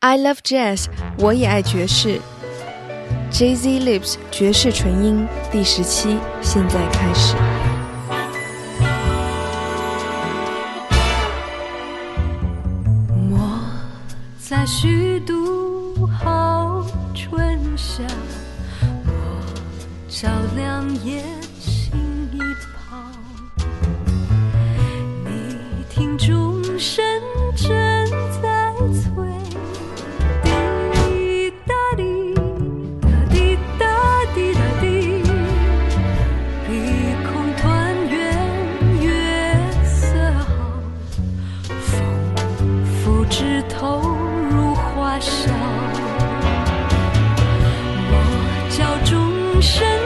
I love jazz，我也爱爵士。Jay Z Lips 爵士纯音第十期，现在开始。我在虚度好春夏，我照亮夜心一泡。你听钟声深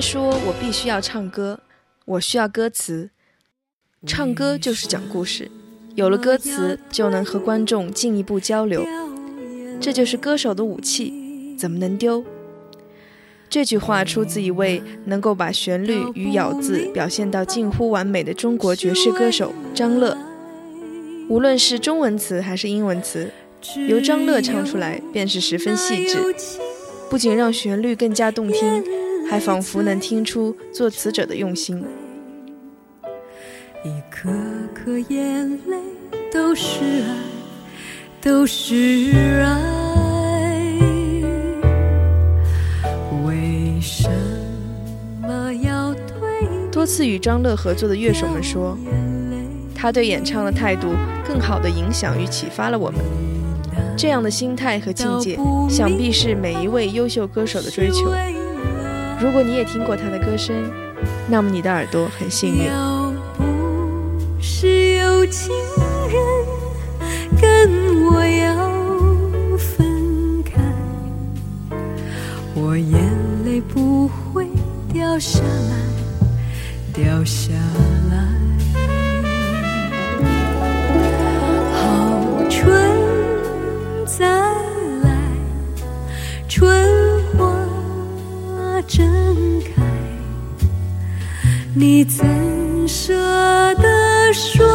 说，我必须要唱歌，我需要歌词。唱歌就是讲故事，有了歌词就能和观众进一步交流，这就是歌手的武器，怎么能丢？这句话出自一位能够把旋律与咬字表现到近乎完美的中国爵士歌手张乐。无论是中文词还是英文词，由张乐唱出来便是十分细致，不仅让旋律更加动听，还仿佛能听出作词者的用心。一颗颗眼泪都是爱，都是爱。为什么要对多次与张乐合作的乐手们说，他对演唱的态度更好地影响与启发了我们。这样的心态和境界，想必是每一位优秀歌手的追求。如果你也听过他的歌声，那么你的耳朵很幸运。要不是有情人跟我要分开，我眼泪不会掉下来，掉下来。你怎舍得说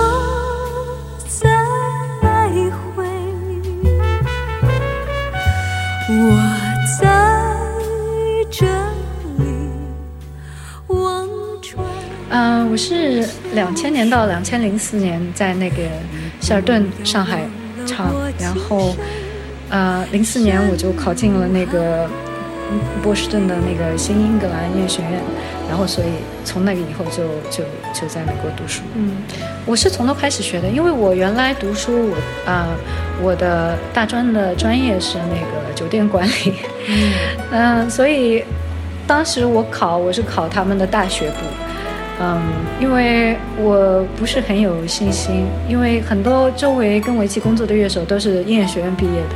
再会？我在这里望穿。嗯、我是两千年到两千零四年在那个希尔顿上海唱，然后呃零四年我就考进了那个波士顿的那个新英格兰音乐学院，然后所以从那个以后就就就在美国读书。嗯，我是从头开始学的，因为我原来读书，我啊、我的大专的专业是那个酒店管理，嗯、所以当时我考我是考他们的大学部，嗯，因为我不是很有信心，因为很多周围跟我一起工作的乐手都是音乐学院毕业的，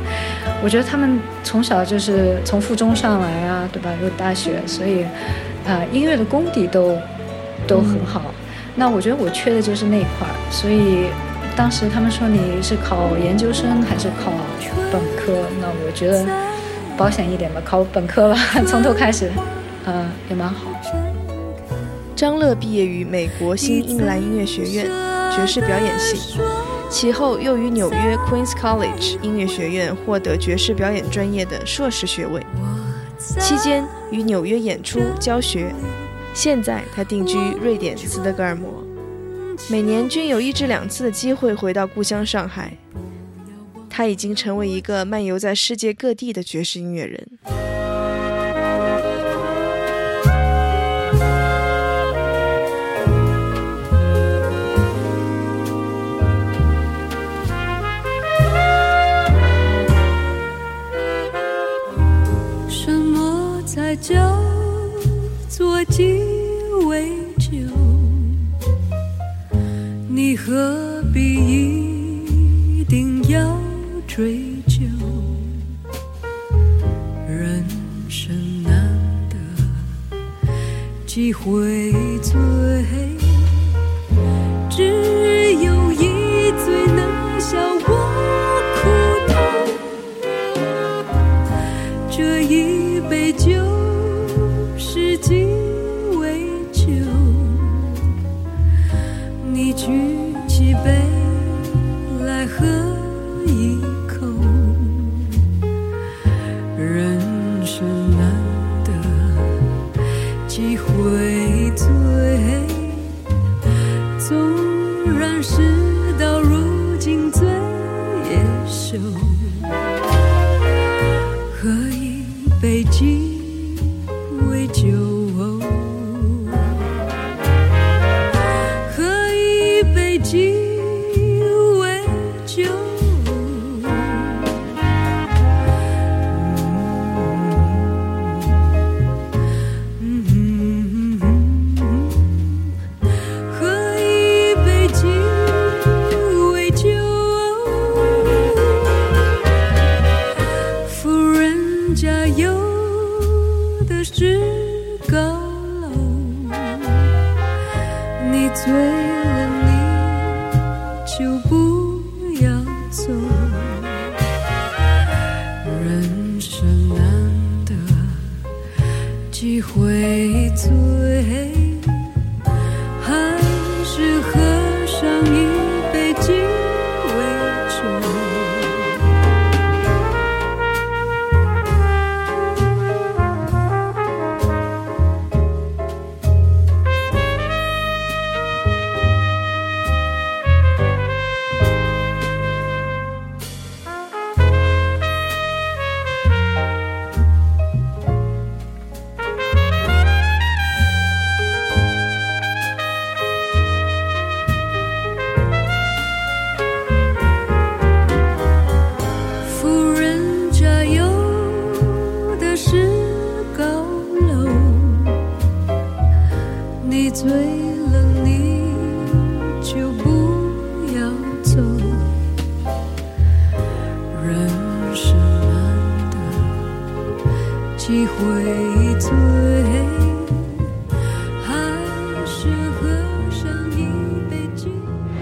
我觉得他们从小就是从附中上来啊，对吧？有大学，所以呃，音乐的功底都都很好。那我觉得我缺的就是那一块儿，所以当时他们说你是考研究生还是考本科？那我觉得保险一点吧，考本科吧，从头开始，呃，也蛮好。张乐毕业于美国新英格兰音乐学院爵士表演系，其后又于纽约 Queens College 音乐学院获得爵士表演专业的硕士学位，期间于纽约演出教学。现在他定居瑞典斯德哥尔摩，每年均有一至两次的机会回到故乡上海。他已经成为一个漫游在世界各地的爵士音乐人。鸡尾酒？你何必一定要追究？人生难得几回醉，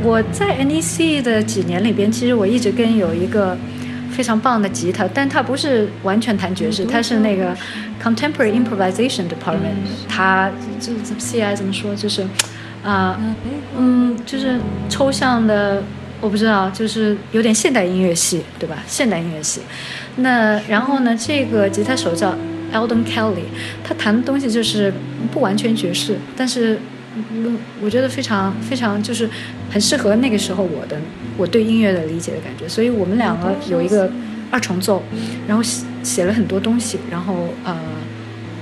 我在 NEC 的几年里边，其实我一直跟有一个非常棒的吉他，但他不是完全弹爵士，他是那个 Contemporary Improvisation Department，他这这 CI 怎么说？就是啊、嗯，就是抽象的，我不知道，就是有点现代音乐系，对吧？现代音乐系。那然后呢，这个吉他手叫 Eldon Kelly，他弹的东西就是不完全爵士，但是嗯，我觉得非常非常就是很适合那个时候我的我对音乐的理解的感觉，所以我们两个有一个二重奏，然后写写了很多东西，然后呃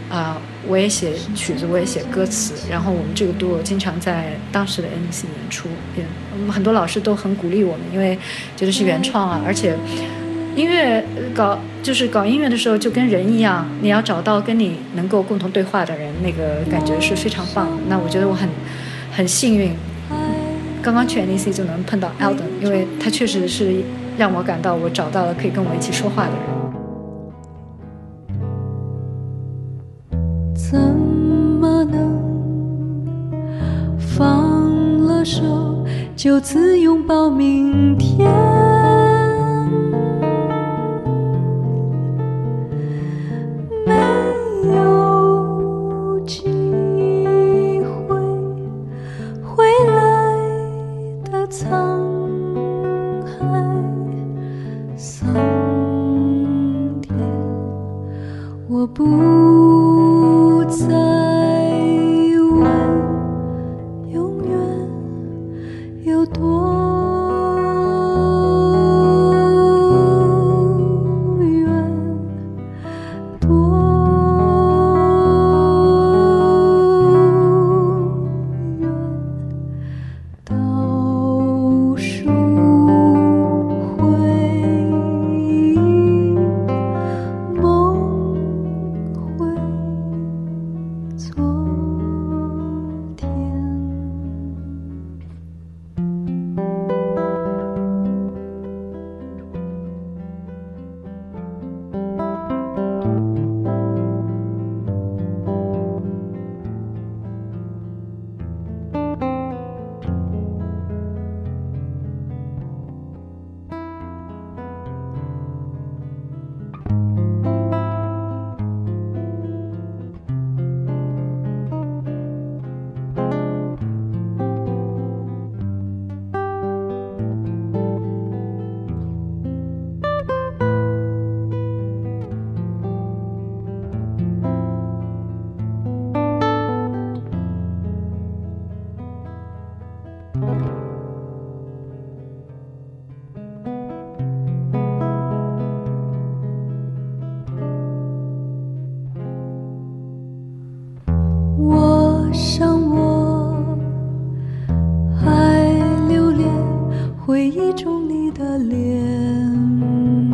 呃，我也写曲子，我也写歌词，然后我们这个 duo 经常在当时的 NC 演出，也很多老师都很鼓励我们，因为觉得是原创啊，而且音乐呃搞就是搞音乐的时候就跟人一样，你要找到跟你能够共同对话的人，那个感觉是非常棒的。那我觉得我很很幸运，刚刚去 NEC 就能碰到 Elden，因为他确实是让我感到我找到了可以跟我一起说话的人。怎么能放了手就此拥抱明天？我不走你的脸，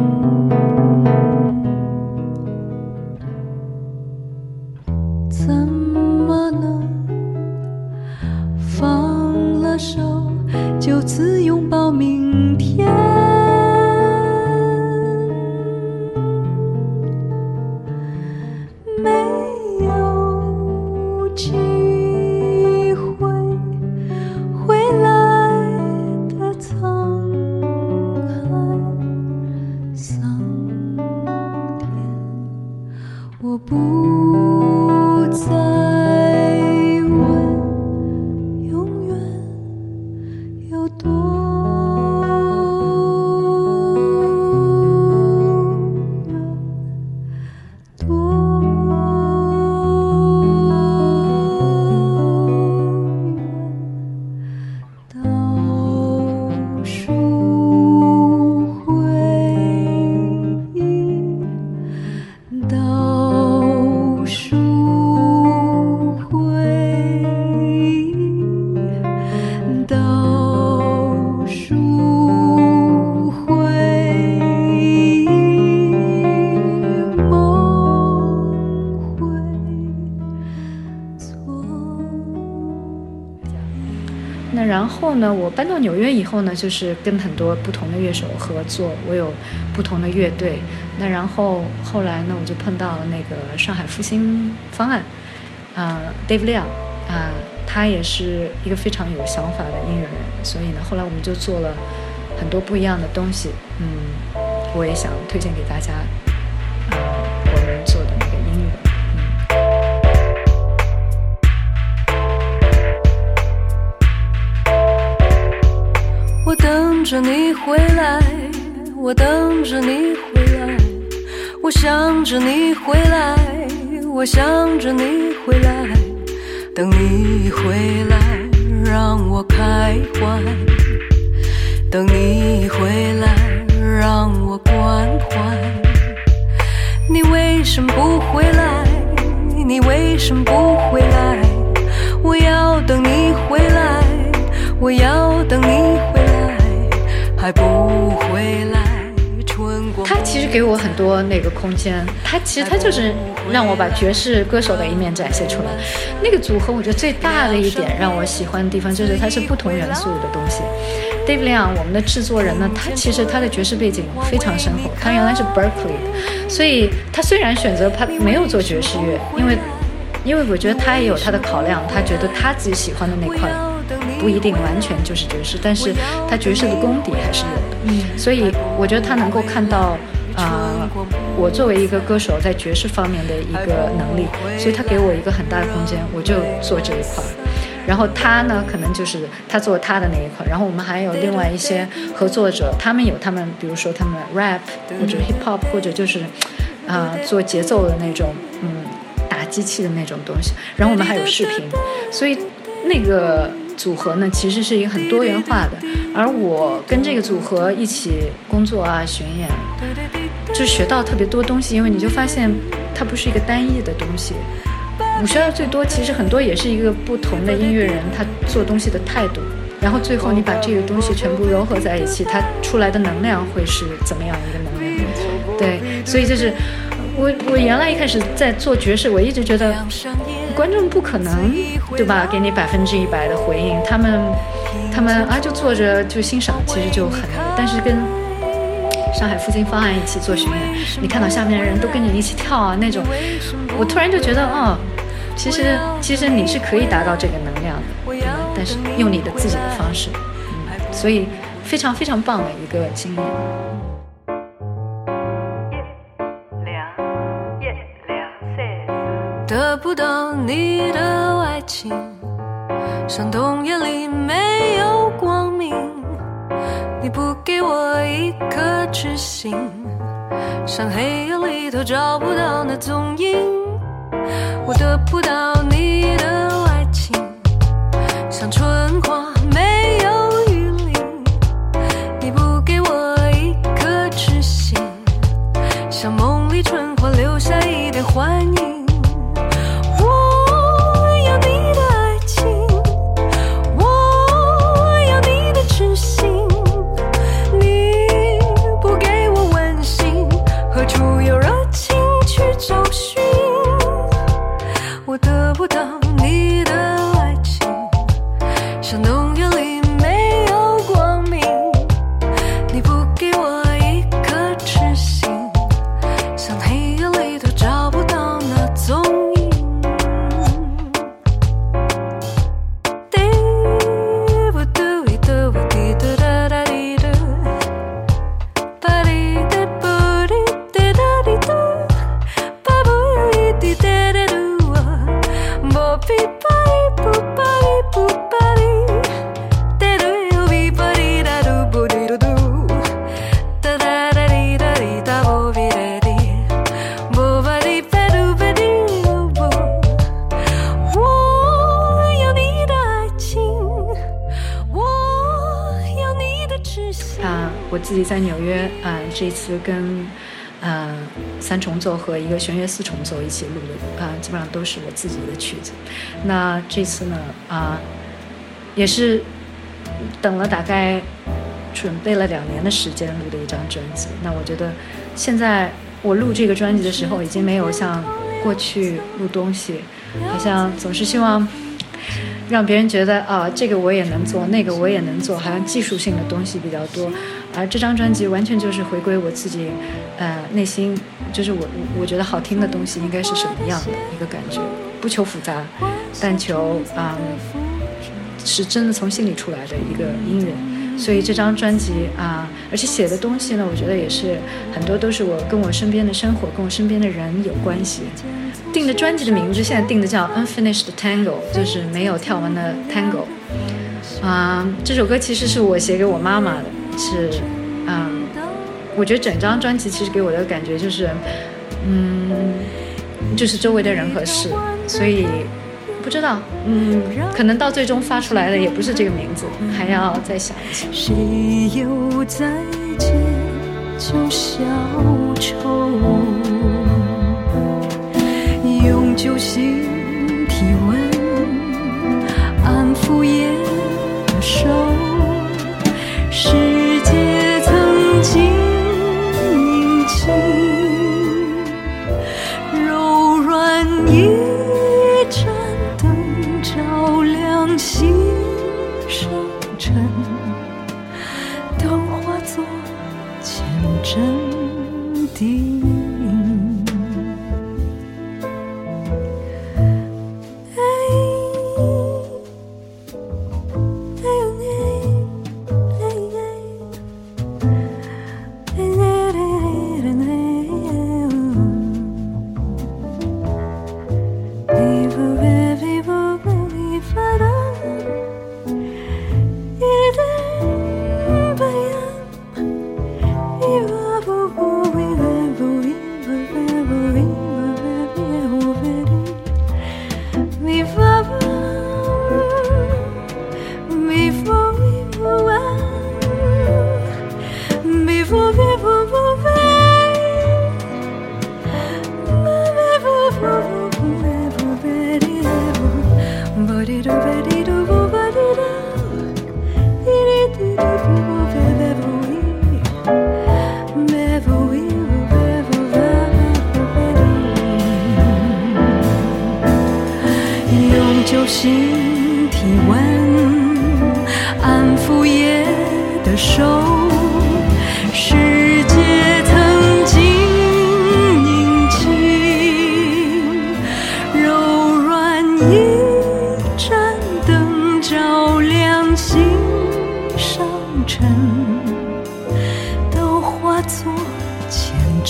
多搬到纽约以后呢，就是跟很多不同的乐手合作，我有不同的乐队。那然后后来呢，我就碰到了那个上海复兴方案，啊、d a v e Liao，啊、他也是一个非常有想法的音乐人，所以呢，后来我们就做了很多不一样的东西。嗯，我也想推荐给大家，着你回来，我等着你回来，我想着你回来，我想着你回来，等你回来让我开怀，等你回来让我关怀。你为什么不回来？你为什么不回来？我要等你回来，我要等你回来，给我很多那个空间，他其实他就是让我把爵士歌手的一面展现出来。那个组合，我觉得最大的一点让我喜欢的地方就是它是不同元素的东西。Dave Liang，我们的制作人呢，他其实他的爵士背景非常深厚，他原来是 Berkeley 的，所以他虽然选择他没有做爵士乐，因为因为我觉得他也有他的考量，他觉得他自己喜欢的那块不一定完全就是爵士，但是他爵士的功底还是有的。嗯，所以我觉得他能够看到，啊、我作为一个歌手在爵士方面的一个能力，所以他给我一个很大的空间，我就做这一块儿。然后他呢，可能就是他做他的那一块儿，然后我们还有另外一些合作者，他们有他们，比如说他们 rap 或者 hip hop 或者就是，啊、做节奏的那种，嗯，打机器的那种东西。然后我们还有视频，所以那个组合呢，其实是一个很多元化的。而我跟这个组合一起工作啊、巡演，就学到特别多东西，因为你就发现它不是一个单一的东西。我学到最多，其实很多也是一个不同的音乐人他做东西的态度，然后最后你把这个东西全部融合在一起，它出来的能量会是怎么样一个能量？对，所以就是我我原来一开始在做爵士，我一直觉得观众不可能对吧，给你百分之一百的回应，他们他们啊就坐着就欣赏，其实就很，但是跟上海复兴方案一起做巡演，你看到下面的人都跟着你一起跳啊那种，我突然就觉得哦，其实其实你是可以达到这个能量的，但是用你的自己的方式，嗯，所以非常非常棒的一个经验。得不到你的爱情，像冬夜里没有光明。你不给我一颗痴心，像黑夜里头找不到那踪影。我得不到你的爱情，像春自己在纽约啊、这次跟呃三重奏和一个弦乐四重奏一起录的啊、基本上都是我自己的曲子。那这次呢啊、也是等了大概准备了两年的时间录的一张专辑。那我觉得现在我录这个专辑的时候，已经没有像过去录东西，好像总是希望让别人觉得啊，这个我也能做，那个我也能做，好像技术性的东西比较多。而这张专辑完全就是回归我自己，呃，内心就是我我我觉得好听的东西应该是什么样的一个感觉，不求复杂，但求啊、是真的从心里出来的一个音乐。所以这张专辑啊、而且写的东西呢，我觉得也是很多都是我跟我身边的生活、跟我身边的人有关系。定的专辑的名字现在定的叫《Unfinished Tango》，就是没有跳完的 Tango。啊、这首歌其实是我写给我妈妈的，是，嗯，我觉得整张专辑其实给我的感觉就是，嗯，就是周围的人和事，所以不知道，嗯，可能到最终发出来的也不是这个名字，还要再想一想。谁又再见就消愁，用酒心体温，安抚夜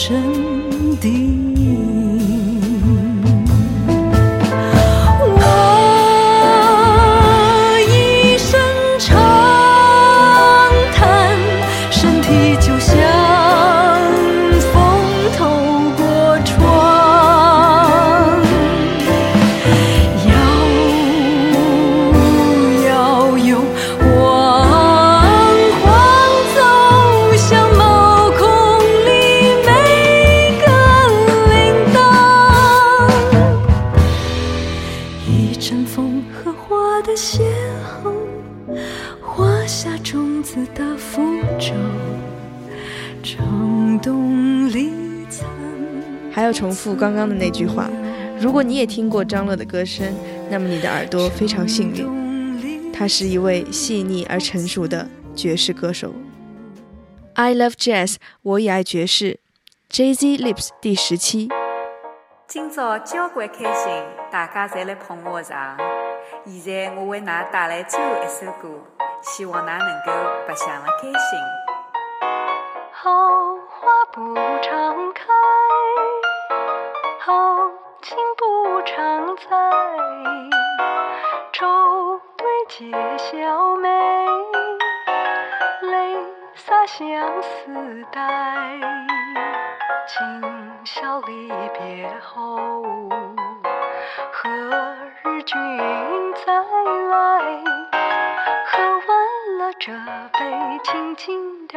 真谛。下种子的符咒，城东里残。还要重复刚刚的那句话：如果你也听过张乐的歌声，那么你的耳朵非常幸运，他是一位细腻而成熟的爵士歌手。I love jazz，我也爱爵士。Jay Z Lips 第十期。今朝交关开心，大家侪来捧我场。现在我为衲带来最后一首歌，希望衲能够白相了开心。好花不常开，好景不常在。愁堆解笑眉，泪洒相思带。今宵离别后，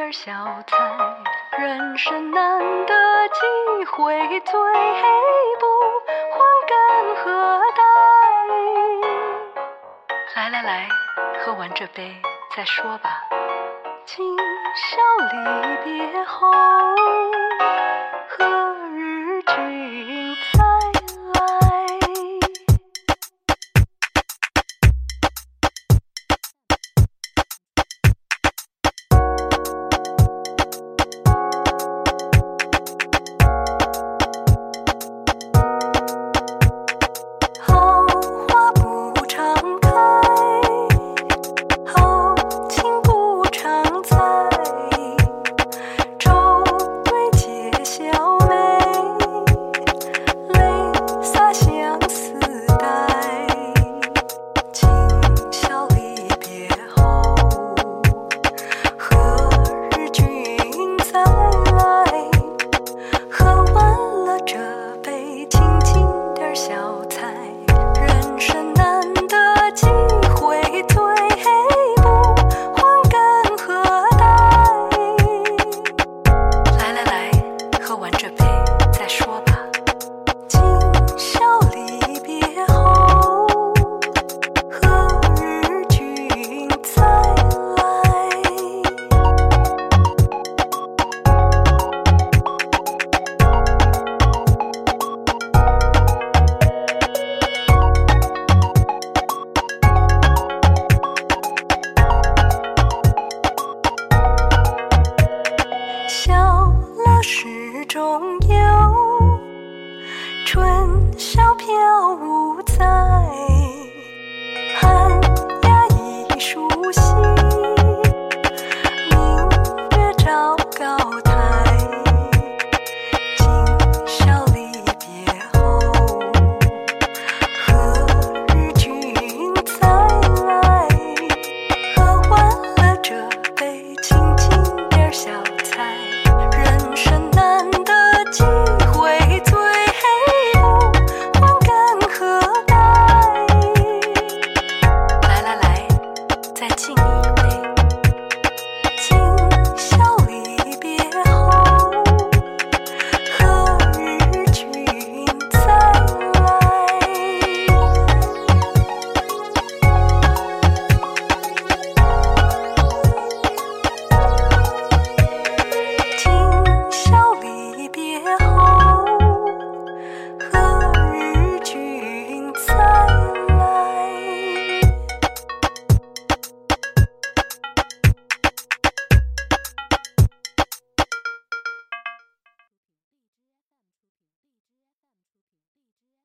点小菜。人生难得几回，醉不欢更何待？来来来，喝完这杯再说吧。今宵离别后，